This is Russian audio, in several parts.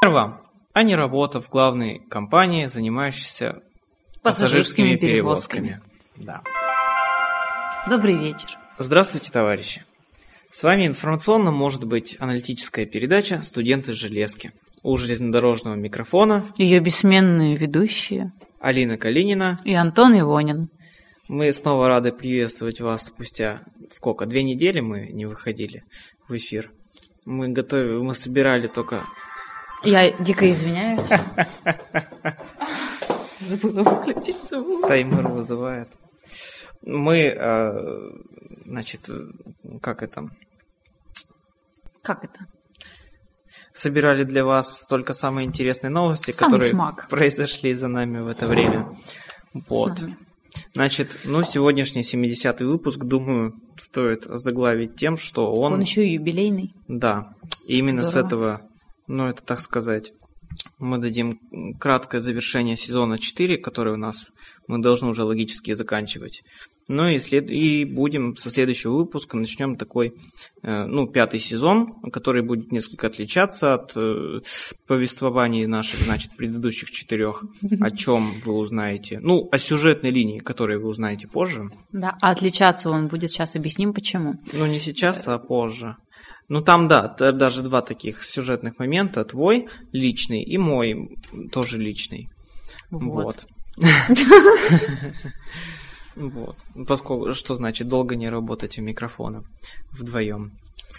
Хер вам, а не работа в главной компании, занимающейся Пассажирскими перевозками. Да. Добрый вечер. Здравствуйте, товарищи. С вами информационно может быть аналитическая передача «Студенты железки». У железнодорожного микрофона Ее бессменные ведущие Алина Калинина. и Антон Ивонин. Мы снова рады приветствовать вас спустя сколько? Две недели мы не выходили в эфир. Мы готовили, мы собирали только... Я дико извиняюсь. Забыла выключить звук. Таймер вызывает. Мы, э, значит, как это, Как это? собирали для вас только самые интересные новости, Самый которые смак. произошли за нами в это время. Вот. С. Значит, ну, сегодняшний 70-й выпуск, думаю, стоит заглавить тем, что он... Он еще и юбилейный. Да, и именно с Здорово. этого, ну, это так сказать, мы дадим краткое завершение сезона 4, который у нас мы должны уже логически заканчивать. Ну и, след... и будем со следующего выпуска начнем такой, э, ну, пятый сезон, который будет несколько отличаться от э, повествований наших, значит, предыдущих четырех, о чем вы узнаете. Ну, о сюжетной линии, которую вы узнаете позже. Да, а отличаться он будет, сейчас объясним почему. Ну, не сейчас, а позже. Ну, там, да, даже два таких сюжетных момента. Твой личный и мой тоже личный. Вот. Вот. Поскольку, что значит долго не работать у микрофона вдвоем.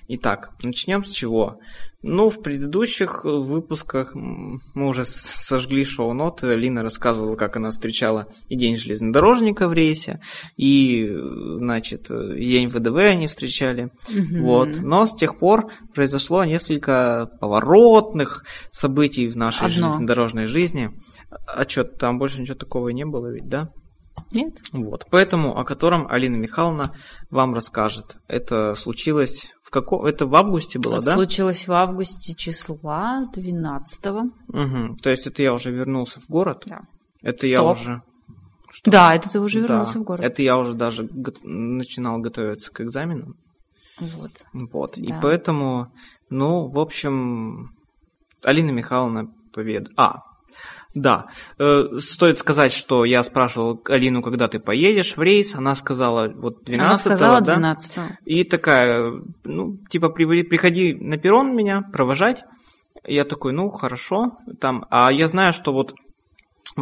Итак, начнем с чего? Ну, в предыдущих э, выпусках мы уже сожгли шоу-ноты. Лина рассказывала, как она встречала и День железнодорожника в рейсе, и, э, значит, э, День ВДВ они встречали. Мгм. Вот. Но с тех пор произошло несколько поворотных событий в нашей Одно. железнодорожной жизни. А что, там больше ничего такого не было ведь, да? Нет? Вот. Поэтому, о котором Алина Михайловна вам расскажет. Это случилось в каком... Это в августе было, Это да? случилось в августе числа 12 Угу. То есть это я уже вернулся в город? Да. Это я Стоп. уже... Что? Да, это ты уже Да. вернулся в город. Это я уже даже го- начинал готовиться к экзаменам. Вот. Вот. И Да. поэтому, ну, в общем, Алина Михайловна повед... А, да. Э, стоит сказать, что я спрашивал Алину, когда ты поедешь в рейс. Она сказала, вот 12 Она сказала да? 12 И такая, ну, типа, при- приходи на перрон меня провожать. Я такой, ну, хорошо. Там, а я знаю, что вот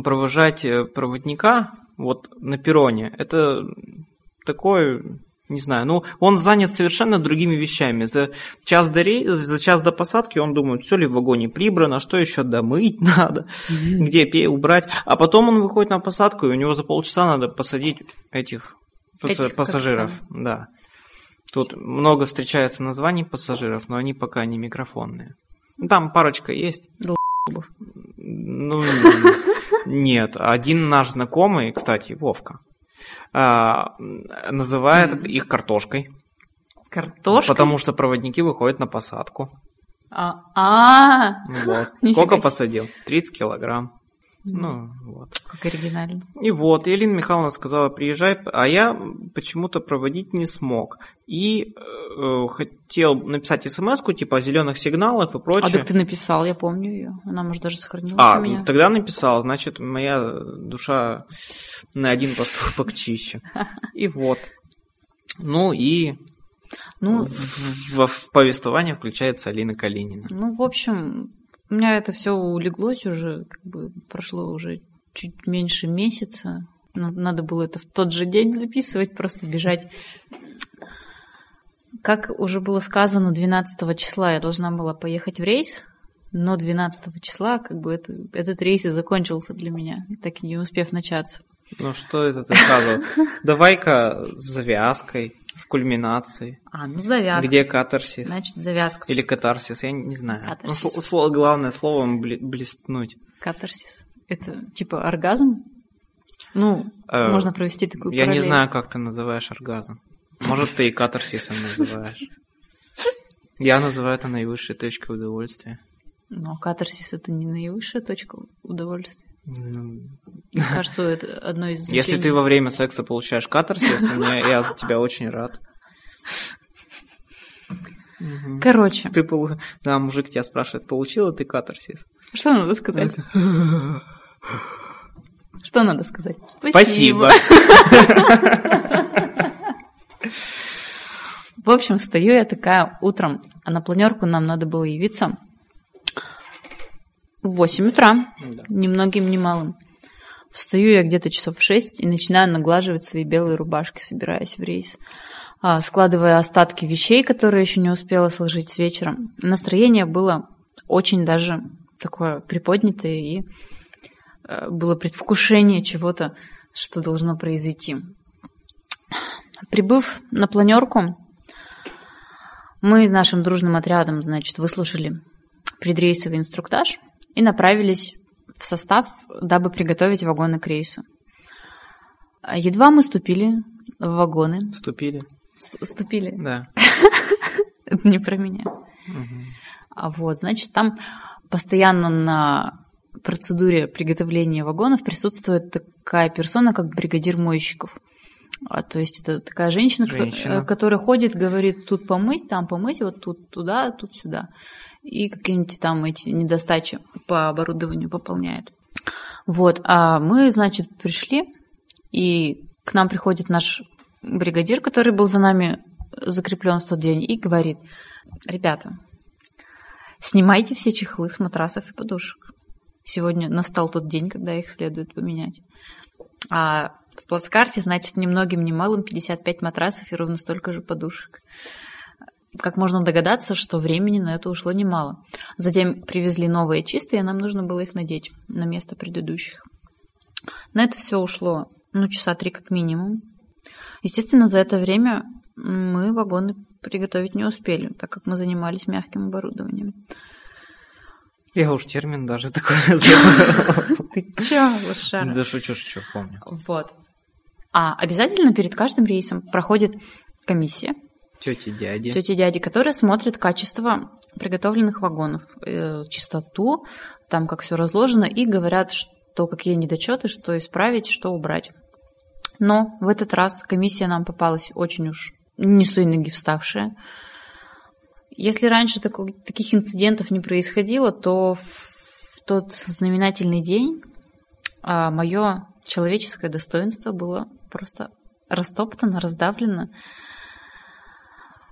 провожать э, проводника вот на перроне, это такое, не знаю, ну, он занят совершенно другими вещами. За час до, рей- за час до посадки он думает, все ли в вагоне прибрано, что еще домыть надо, где пе- убрать. А потом он выходит на посадку, и у него за полчаса надо посадить этих, Этих, пассажиров. Да. Тут много встречается названий пассажиров, но они пока не микрофонные. Ну, Там парочка есть. Ну, нет. Один наш знакомый, кстати, Вовка, а, называет их картошкой, Картошка? потому что проводники выходят на посадку. А, а, Вот. Нифига Сколько себе. посадил? 30 килограмм. Ну, вот. как оригинально. И вот, и Елена Михайловна сказала, приезжай, а я почему-то проводить не смог. И э, хотел написать смс типа о зеленых сигналах и А прочее. так ты написал, я помню ее. Она, может, даже сохранилась А, у меня. тогда написал, значит, моя душа на один поступок чище. И вот. Ну и Ну, в, в- в повествование включается Алина Калинина. ну, в общем, у меня это все улеглось уже, как бы прошло уже чуть меньше месяца. Ну, Надо было это в тот же день записывать, просто бежать. Как уже было сказано, 12 числа я должна была поехать в рейс, но 12 числа как бы это, этот рейс и закончился для меня, так и не успев начаться. Ну что это ты сразу? Давай-ка с завязкой, с кульминацией. А, ну завязка. Где катарсис? Значит, завязка. Или катарсис, я не знаю. Ну, Катарсис. сло- сло- главное словом бли- блестнуть. Катарсис. Это типа оргазм? Ну, Э, можно провести такую Я не параллель. знаю, как ты называешь оргазм. Может, ты и катарсисом называешь. Я называю это наивысшей точкой удовольствия. Но катарсис это не наивысшая точка удовольствия. Ну, Мне кажется, это одно из значений. Если ты во время секса получаешь катарсис, я за тебя очень рад. Короче, Ты полу... Да, мужик тебя спрашивает, получила ты катарсис? что надо сказать? Что надо сказать? Спасибо. В общем, встаю я такая утром, а на планерку нам надо было явиться в 8 утра, Да. ни многим, ни малым. Встаю я где-то часов в 6 и начинаю наглаживать свои белые рубашки, собираясь в рейс. А, складывая остатки вещей, которые еще не успела сложить с вечера. Настроение было очень даже такое приподнятое, и э, было предвкушение чего-то, что должно произойти. Прибыв на планерку, мы нашим дружным отрядом, значит, выслушали предрейсовый инструктаж и направились в состав, дабы приготовить вагоны к рейсу. Едва мы ступили в вагоны, Вступили? ст- ступили, Да. это не про меня, а вот, значит, там постоянно на процедуре приготовления вагонов присутствует такая персона, как бригадир мойщиков. А, то есть это такая женщина, кто- Женщина. э, которая ходит, говорит, тут помыть, там помыть, вот тут туда, тут сюда. И какие-нибудь там эти недостачи по оборудованию пополняет. Вот, а мы, значит, пришли, и к нам приходит наш бригадир, который был за нами закреплен в тот день, и говорит, ребята, снимайте все чехлы с матрасов и подушек. Сегодня настал тот день, когда их следует поменять. А в плацкарте, значит, ни многим, ни малым 55 матрасов и ровно столько же подушек. Как можно догадаться, что времени на это ушло немало. Затем привезли новые чистые, и нам нужно было их надеть на место предыдущих. На это все ушло, ну, часа три как минимум. Естественно, за это время мы вагоны приготовить не успели, так как мы занимались мягким оборудованием. Я уж термин даже такой. Ты чё, лошара? Да шучу, шучу, помню. Вот. А обязательно перед каждым рейсом проходит комиссия Тети, дяди. тети дяди, которая смотрит качество приготовленных вагонов, э, чистоту, там как все разложено, и говорят, что какие недочеты, что исправить, что убрать. Но в этот раз комиссия нам попалась очень уж не с ноги вставшая. Если раньше тако- таких инцидентов не происходило, то в тот знаменательный день мое человеческое достоинство было просто растоптано, раздавлено,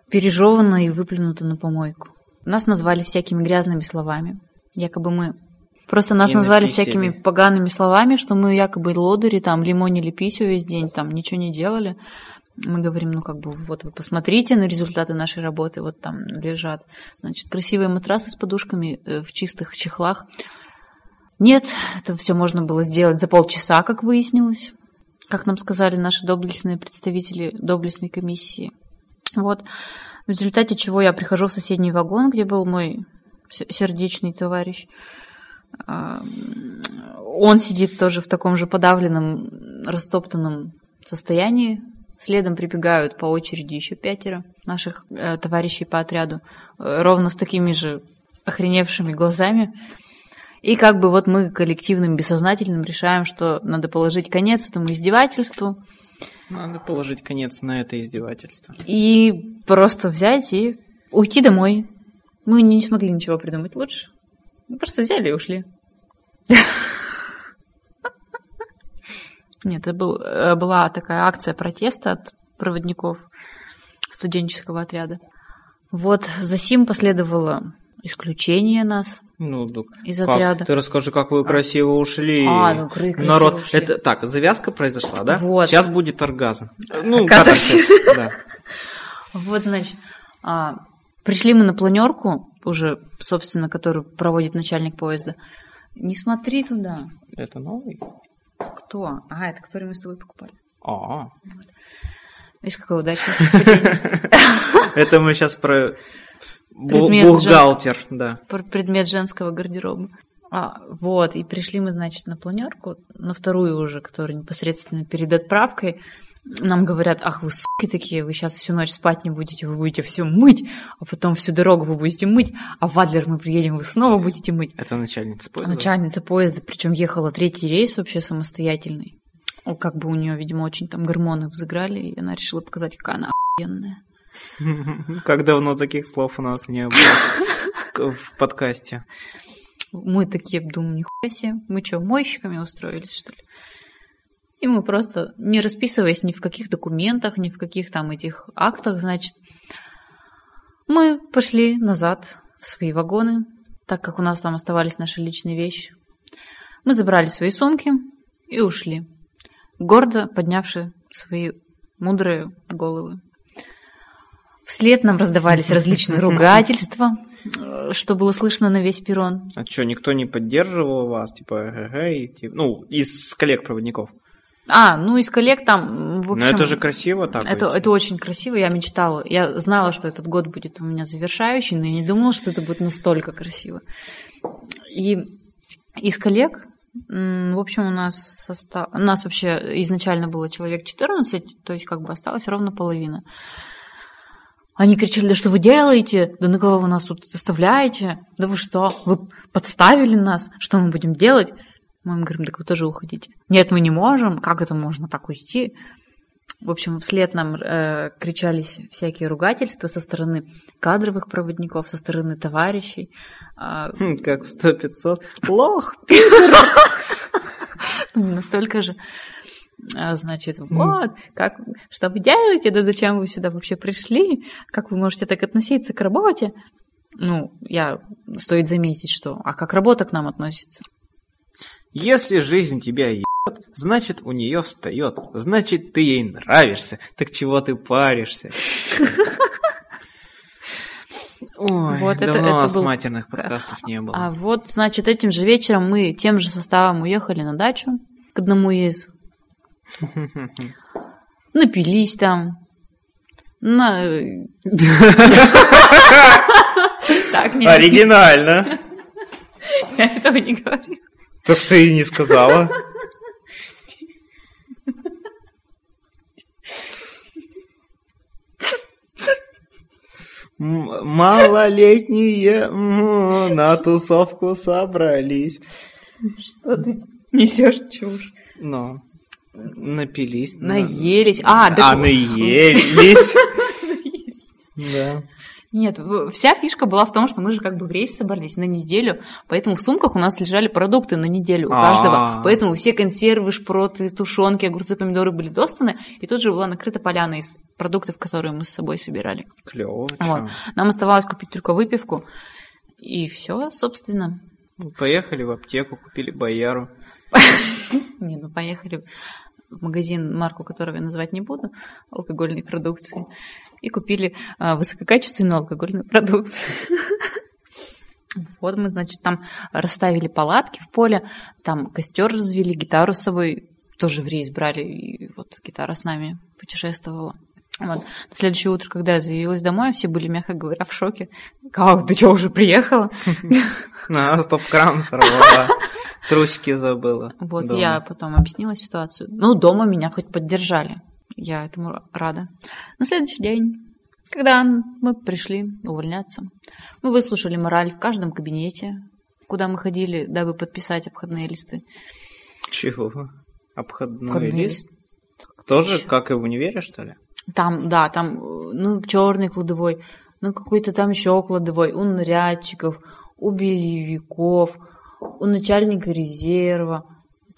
пережевано и выплюнуто на помойку. Нас назвали всякими грязными словами. Якобы мы... Просто нас И назвали написали. всякими погаными словами, что мы якобы лодыри, там, лимонили писю весь день, там, ничего не делали. Мы говорим, ну, как бы, вот вы посмотрите на результаты нашей работы, вот там лежат, значит, красивые матрасы с подушками э, в чистых чехлах. Нет, это все можно было сделать за полчаса, как выяснилось, как нам сказали наши доблестные представители доблестной комиссии. Вот. В результате чего я прихожу в соседний вагон, где был мой сердечный товарищ. Он сидит тоже в таком же подавленном, растоптанном состоянии. Следом прибегают по очереди еще пятеро наших э, товарищей по отряду, э, ровно с такими же охреневшими глазами. И как бы вот мы коллективным бессознательным решаем, что надо положить конец этому издевательству Надо положить конец на это издевательство. и просто взять и уйти домой. Мы не смогли ничего придумать лучше. Мы просто взяли и ушли. Нет, это был, э, была такая акция протеста от проводников студенческого отряда. Вот за сим последовало исключение нас Ну, так из как? отряда. Ты расскажи, как вы красиво ушли. А, ну, красиво Народ, ушли. это так, завязка произошла, да? Вот. Сейчас будет оргазм. Ну, Катарсис. да. Вот, значит, а, пришли мы на планерку, уже, собственно, которую проводит начальник поезда. Не смотри туда. Это новый? Кто? А, это который мы с тобой покупали. А, Видишь, какое удачное совпадение. это мы сейчас про Предмет бухгалтер, да. Про предмет женского гардероба. А, вот, и пришли мы, значит, на планерку, на вторую уже, которая непосредственно перед отправкой. Нам говорят, ах, вы суки такие, вы сейчас всю ночь спать не будете, вы будете все мыть, а потом всю дорогу вы будете мыть, а в Адлер мы приедем, вы снова будете мыть. Это начальница поезда. Начальница поезда, причем ехала третий рейс вообще самостоятельный. Как бы у нее, видимо, очень там гормоны взыграли, и она решила показать, какая она охуенная. Как давно таких слов у нас не было в подкасте. Мы такие думаем, нихуя себе, мы что, мойщиками устроились, что ли? И мы просто, не расписываясь ни в каких документах, ни в каких там этих актах, значит, мы пошли назад в свои вагоны, так как у нас там оставались наши личные вещи. Мы забрали свои сумки и ушли, гордо поднявши свои мудрые головы. Вслед нам раздавались различные ругательства, что было слышно на весь перрон. А что, никто не поддерживал вас? Типа, эй, типа, ну, из коллег-проводников? А, ну из коллег там, в общем... Но это же красиво так это, это очень красиво, я мечтала. Я знала, что этот год будет у меня завершающий, но я не думала, что это будет настолько красиво. И из коллег, в общем, у нас состав... У нас вообще изначально было человек 14, то есть как бы осталось ровно половина. Они кричали, да что вы делаете? Да на кого вы нас тут оставляете? Да вы что? Вы подставили нас? Что мы будем делать? Мы им говорим, так вы тоже уходите. Нет, мы не можем. Как это можно так уйти? В общем, вслед нам э, кричались всякие ругательства со стороны кадровых проводников, со стороны товарищей. Э, как в 100-500. Лох! Настолько же. А, значит, вот, как, что вы делаете, да зачем вы сюда вообще пришли, как вы можете так относиться к работе? Ну, я, стоит заметить, что, а как работа к нам относится? Если жизнь тебя ебет, значит, у нее встает, значит, ты ей нравишься, так чего ты паришься? Ой, вот давно это, это был... матерных подкастов не было. А вот, значит, этим же вечером мы тем же составом уехали на дачу к одному из Напились там. На... Так, не Оригинально. Я этого не говорю. Так ты и не сказала. Малолетние на тусовку собрались. Что ты несешь чушь? Ну. Напились. Наелись. А, да. А, наелись. Да. Нет, вся фишка была в том, что мы же как бы в рейс собрались на неделю, поэтому в сумках у нас лежали продукты на неделю у каждого. А. Поэтому все консервы, шпроты, тушенки, огурцы, помидоры были достаны, и тут же была накрыта поляна из продуктов, которые мы с собой собирали. Клево. Вот. Нам оставалось купить только выпивку, и все, собственно. Поехали в аптеку, купили бояру. Не, ну поехали магазин, марку которого я назвать не буду, алкогольной продукции, и купили а, высококачественную алкогольную продукцию. Вот мы, значит, там расставили палатки в поле, там костер развели, гитару с собой тоже в рейс брали, и вот гитара с нами путешествовала. Вот. На следующее утро, когда я заявилась домой, все были, мягко говоря, в шоке. Как, ты что, уже приехала? На, стоп-кран сорвала. Трусики забыла. Вот дома. я потом объяснила ситуацию. Ну, дома меня хоть поддержали. Я этому рада. На следующий день, когда мы пришли увольняться, мы выслушали мораль в каждом кабинете, куда мы ходили, дабы подписать обходные листы. Чего? Обходной Обходные лист? лист? Тоже, Еще. как и в универе, что ли? Там, да, там, ну, черный кладовой, ну, какой-то там еще кладовой, у нарядчиков, у бельевиков, у начальника резерва,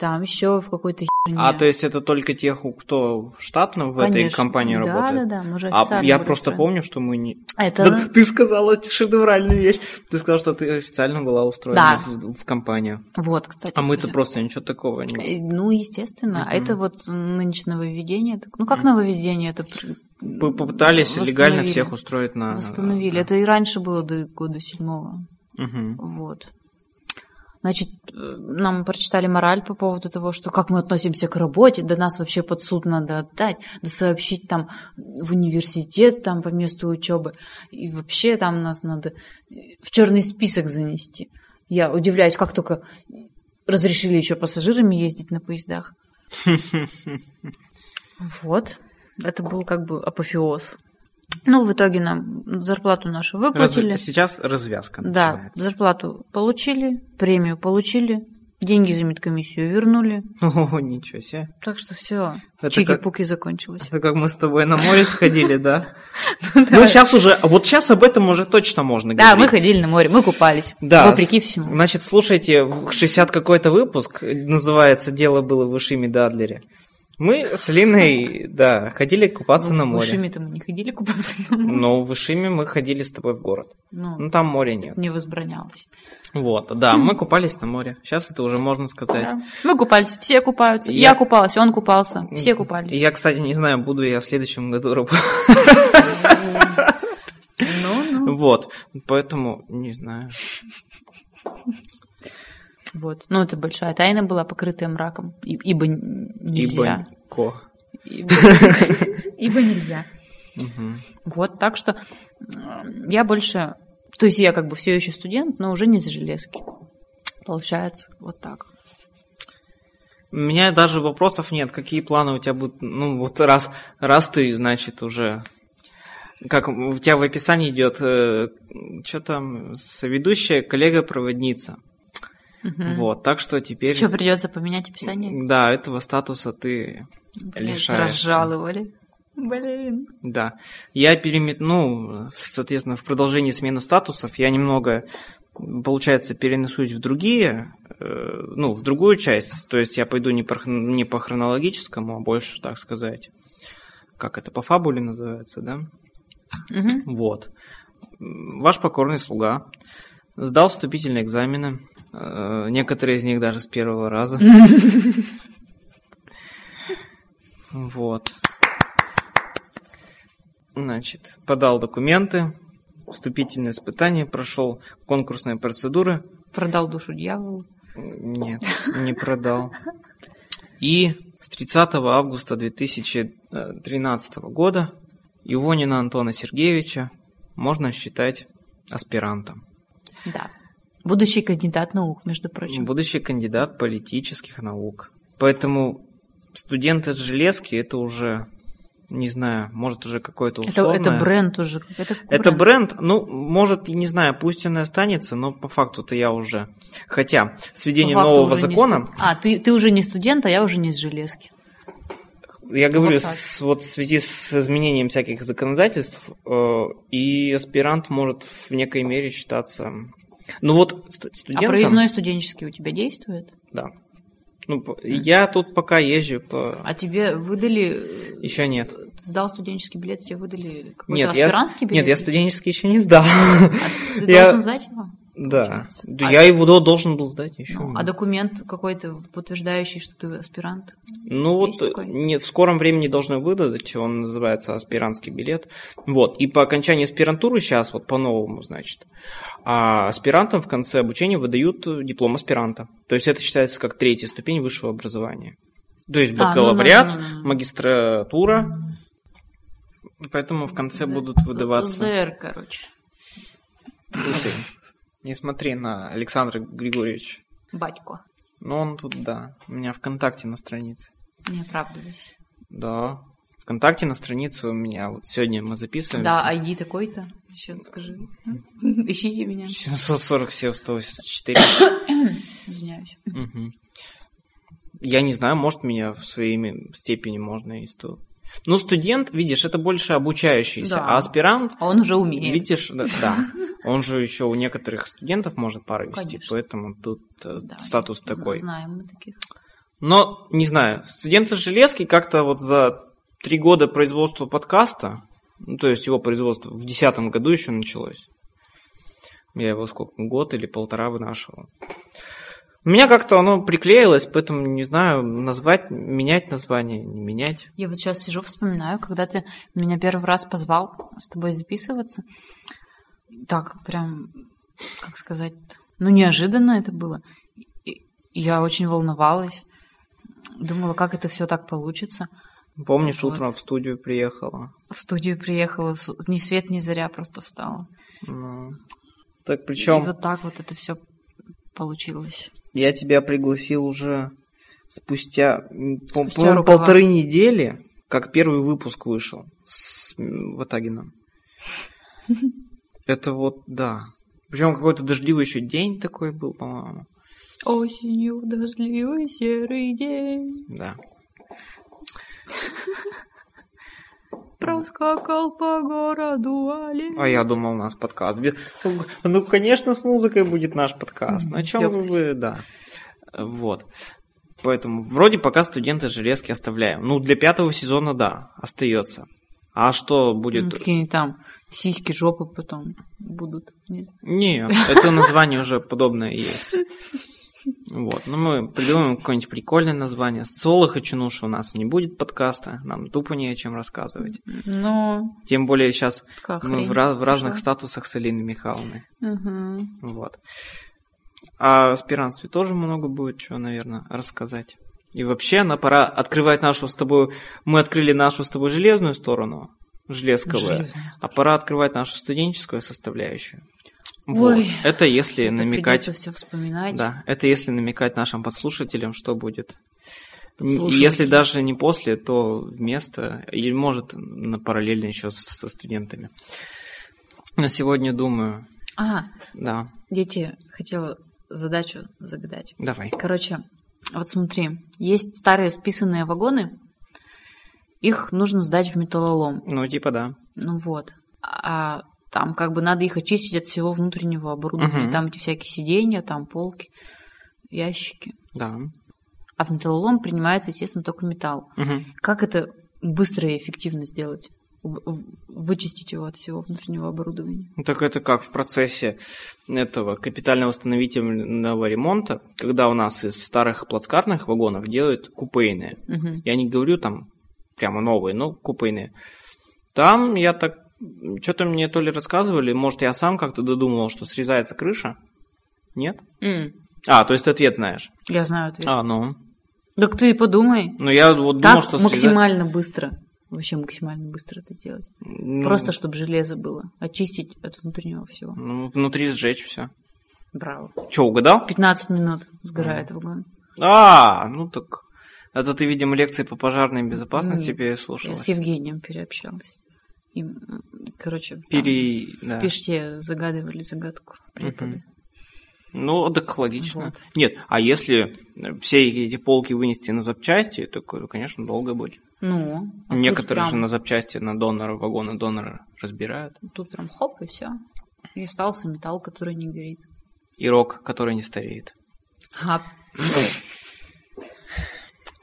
там еще в какой-то херне. А, то есть это только тех, кто в штатном в Конечно. этой компании да, работает? Да, да, мы же А я просто устроены. помню, что мы не... Это... Да, ты сказала шедевральную вещь. Ты сказала, что ты официально была устроена да. в, в компанию. Вот, кстати. А мы-то просто ничего такого не... Э, ну, естественно. Uh-huh. Это вот нынче нововведение. Ну, как uh-huh. нововведение? Это Попытались легально всех устроить на... Восстановили. Это и раньше было до года седьмого. Угу. Вот. Значит, э, нам прочитали мораль по поводу того, что как мы относимся к работе, да нас вообще под суд надо отдать, да сообщить там в университет там по месту учебы, и вообще там нас надо в черный список занести. Я удивляюсь, как только разрешили еще пассажирами ездить на поездах. Вот. Это был как бы апофеоз. Ну, в итоге нам зарплату нашу выплатили. Раз... Сейчас развязка начинается. Да, зарплату получили, премию получили, Деньги за медкомиссию вернули. О, ничего себе. Так что все, чики-пуки закончилось. Это как мы с тобой на море сходили, да? Ну, сейчас уже, вот сейчас об этом уже точно можно Да, мы говорить. ходили на море, мы купались. Да. Вопреки всему. Значит, слушайте, в 60 какой-то выпуск, называется «Дело было в Ишиме Дадлере». Мы с Линой, да, ходили купаться на В море. Ишиме-то мы не ходили купаться на море. Но в Ишиме мы ходили с тобой в город. Ну, Ну, там моря нет. не возбранялось. Вот, да, мы купались на море. Сейчас это уже можно сказать. Да. Мы купались, все купаются. Я- Я купалась, он купался, все купались. Я, кстати, не знаю, буду я в следующем году работать. Ну, ну. Вот, поэтому не знаю. Вот. Ну, это большая тайна была, покрытая мраком. И- Ибо нельзя. Ибо ко. Ибо нельзя. Вот, так что м, я больше... То есть я как бы все еще студент, но уже не за железки. Получается, вот так. У меня даже вопросов нет. Какие планы у тебя будут? Ну, вот раз, раз ты, значит, уже... Как у тебя в описании идет, что там, соведущая, коллега-проводница. Мгм. Вот, так что теперь... Что, придется поменять описание? Да, этого статуса ты Блин, лишаешься. Разжаловали. Блин. Да. Я переметну, соответственно, в продолжении смены статусов я немного, получается, перенесусь в другие, э, ну, в другую часть. То есть я пойду не по, не по хронологическому, а больше, так сказать, как это по фабуле называется, да? Мгм. Вот. Ваш покорный слуга сдал вступительные экзамены, некоторые из них даже с первого раза. Вот. Значит, подал документы, вступительные испытания, прошел конкурсные процедуры. Продал душу дьяволу. Нет, не продал. И с 30 августа 2013 года Ивонина Антона Сергеевича можно считать аспирантом. Да. Будущий кандидат наук, между прочим. Будущий кандидат политических наук. Поэтому студент из железки это уже, не знаю, может уже какой-то Это, условное... это бренд уже. Это, Это бренд, ну, может, не знаю, пусть он и останется, но по факту-то я уже... Хотя, с введением факту нового закона, студ- А, ты, ты уже не студент, а я уже не из железки. я говорю, Вот так. с, вот в связи с изменением всяких законодательств, э, и аспирант может в некой мере считаться... Ну вот, А студентом... проездной студенческий у тебя действует? Да. Ну, я тут пока езжу по... А тебе выдали... э, Еще нет. Сдал студенческий билет, тебе выдали какой-то Нет, я, аспирантский билет? нет, я студенческий еще не сдал. А ты я- должен сдать его? Да. получается. Да А- я его до- должен был сдать еще. Ну, а документ какой-то подтверждающий, что ты аспирант? Ну вот Есть такой? нет, в скором времени должны выдать, он называется аспирантский билет. Вот, и по окончании аспирантуры сейчас, вот по-новому, значит, а аспирантам в конце обучения выдают э, диплом аспиранта. То есть это считается как третья ступень высшего образования. То есть А, бакалавриат, ну, ну, ну, ну. магистратура, поэтому в конце будут выдаваться... ЗР, короче. Не смотри на Александра Григорьевича. Батько. Ну он тут, да, у меня ВКонтакте на странице. Не оправдывайся. Да. ВКонтакте на странице у меня, вот сегодня мы записываемся. Да, ID такой-то. Еще скажи. Ищите меня. 747 184. Извиняюсь. Мгм. Я не знаю, может меня в своей степени можно и сто. Ну, студент, видишь, это больше обучающийся, Да. а аспирант, А он уже умеет. видишь, да, да, он же еще у некоторых студентов может пары вести, Конечно. поэтому тут э, Да, статус такой. Знаем мы таких. Но, не знаю, студенты железки как-то вот за три года производства подкаста, ну, то есть его производство в десятом году еще началось. Я его сколько, год или полтора вынашивал. У меня как-то оно приклеилось, поэтому не знаю, назвать, менять название, не менять. Я вот сейчас сижу, вспоминаю, когда ты меня первый раз позвал с тобой записываться. Так, прям, как сказать, ну, неожиданно это было. И- и Я очень волновалась. Думала, как это все так получится. Помнишь, Вот. утром в студию приехала? В студию приехала, ни свет, ни заря просто встала. Ну, так И причем вот так вот это все получилось. Я тебя пригласил уже спустя, по- Спустя рукава. полторы недели, как первый выпуск вышел с Ватагином. Это вот, да. Причем какой-то дождливый еще день такой был, по-моему. Осенью дождливый серый день Да. Проскакал по городу олень. А я думал, у нас подкаст. Ну, конечно, с музыкой будет наш подкаст. На чем вы, Ёптать. вы, да. Вот. Поэтому вроде пока студенты железки оставляем. Ну, для пятого сезона, да, остается. А что будет? Ну, Какие-нибудь там сиськи, жопы потом будут. Не знаю. Нет, это название уже подобное есть. Вот, ну мы придумаем какое-нибудь прикольное название. Социолог и Чинуша у нас не будет подкаста, нам тупо не о чем рассказывать. Ну, Тем более сейчас как мы в, ra- в разных статусах с Алиной Михайловной. Вот. А о аспирантстве тоже много будет чего, наверное, рассказать. И вообще, на пора открывать нашу с тобой... Мы открыли нашу с тобой железную сторону, железковую, а пора открывать нашу студенческую составляющую. Вот. Ой, Это если намекать... все вспоминать. Да, это если намекать нашим подслушателям, что будет. Если даже не после, то вместо, или может на параллельно еще со студентами. На сегодня думаю, А, да, дети, хотела задачу загадать. давай. Короче, вот смотри, есть старые списанные вагоны, их нужно сдать в металлолом. Ну, типа да. Ну вот. А там как бы надо их очистить от всего внутреннего оборудования. Мгм. Там эти всякие сиденья, там полки, ящики. Да. А в металлолом принимается, естественно, только металл. Мгм. Как это быстро и эффективно сделать? Вычистить его от всего внутреннего оборудования. Ну, Так это как в процессе этого капитально-восстановительного ремонта, когда у нас из старых плацкартных вагонов делают купейные. Мгм. Я не говорю там прямо новые, но купейные. Там я так... Что-то мне то ли рассказывали, может, я сам как-то додумывал, что срезается крыша. Нет? М, А, то есть ты ответ знаешь. Я знаю ответ. А, ну. Так ты подумай, Ну, я вот думал, как что срезать- максимально быстро, вообще максимально быстро это сделать. Ну, Просто чтобы железо было. Очистить от внутреннего всего. ну, внутри сжечь все. Браво. Че, угадал? 15 минут сгорает вагон. А, ну так... Это ты, видимо, лекции по пожарной безопасности Нет, переслушала. Я с Евгением переобщалась. И, м, короче, там Пере... в да. Пиште загадывали загадку преподы. Ну, так логично. Вот. Нет, а если все эти полки вынести на запчасти, то, конечно, долго будет. Ну, а Некоторые тут же прям, на запчасти, на донора, вагоны донора разбирают. Тут прям хоп, и все. И остался металл, который не горит. И рок, который не стареет. А,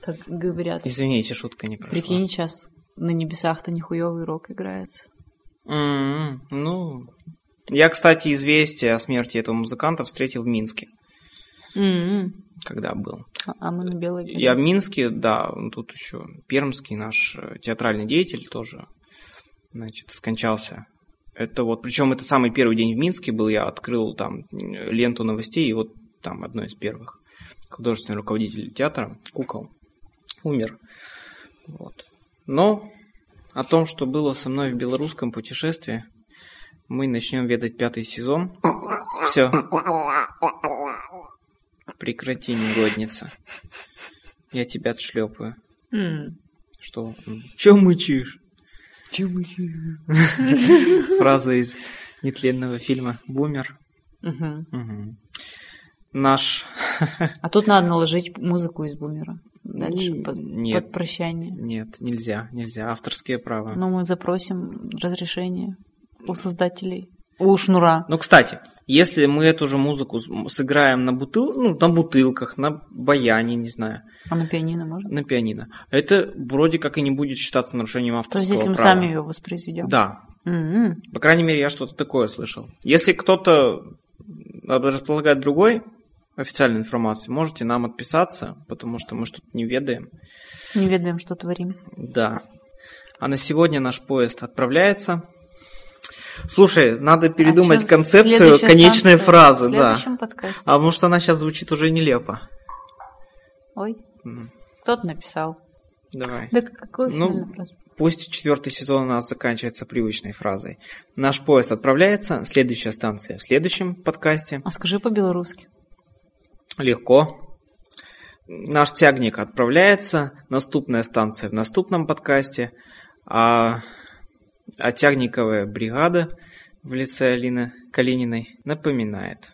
как говорят. Извините, шутка не прошла. Прикинь, сейчас на небесах-то нихуевый рок играется. М, Ну, я, кстати, известие о смерти этого музыканта встретил в Минске, М-м. когда был. А- А мы на белой горе. Я в Минске, да, тут еще пермский наш театральный деятель тоже, значит, скончался. Это вот, причем это самый первый день в Минске был, я открыл там ленту новостей, и вот там одно из первых. Художественный руководитель театра, кукол, умер. Вот. Но о том, что было со мной в белорусском путешествии, мы начнем ведать пятый сезон. Все. Прекрати, негодница. Я тебя отшлепаю. М. Что? Че мычишь? Чё мычишь? Фраза из нетленного фильма «Бумер». Мгм. Мгм. Наш... А тут надо наложить музыку из бумера. Дальше М, под, нет. под прощание. Нет, нельзя, нельзя. Авторские права. Но мы запросим разрешение у создателей. У шнура. Ну, кстати, если мы эту же музыку сыграем на, бутыл... ну, на бутылках, на баяне, не знаю, А на пианино можно? на пианино, это вроде как и не будет считаться нарушением То есть, авторского если мы права. сами ее воспроизведем. Да, М-м. по крайней мере, я что-то такое слышал. Если кто-то располагает другой официальной информацией, можете нам отписаться, потому что мы что-то не ведаем. Не ведаем, что творим. Да. А на сегодня наш поезд отправляется. Слушай, надо передумать А концепцию конечной станция? фразы, да. подкасте. А потому что она сейчас звучит уже нелепо. Ой, М, кто-то написал. Давай. Да какой Ну, фраза? Пусть четвертый сезон у нас заканчивается привычной фразой. Наш поезд отправляется, следующая станция в следующем подкасте. А скажи по-белорусски. Легко. Наш тягник отправляется, наступная станция в наступном подкасте, а, а тягниковая бригада в лице Алины Калининой напоминает.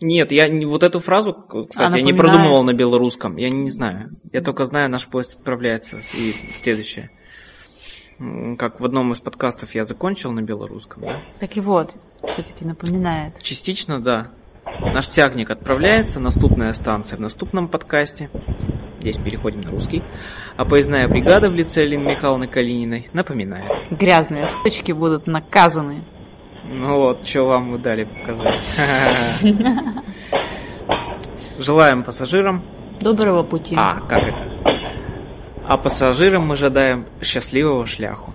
Нет, я не- вот эту фразу, кстати, Она я не продумывал на белорусском. Я не знаю. Я только знаю, наш поезд отправляется и следующее. Как в одном из подкастов я закончил на белорусском, да? Так и вот, все-таки напоминает. Частично, да. Наш тягник отправляется, наступная станция в наступном подкасте. Здесь переходим на русский. А поездная бригада в лице Алины Михайловны Калининой напоминает. Грязные сучки будут наказаны. Ну вот, что вам мы дали показать. Желаем пассажирам Доброго пути. А, как это? А пассажирам мы жадаем счастливого шляху.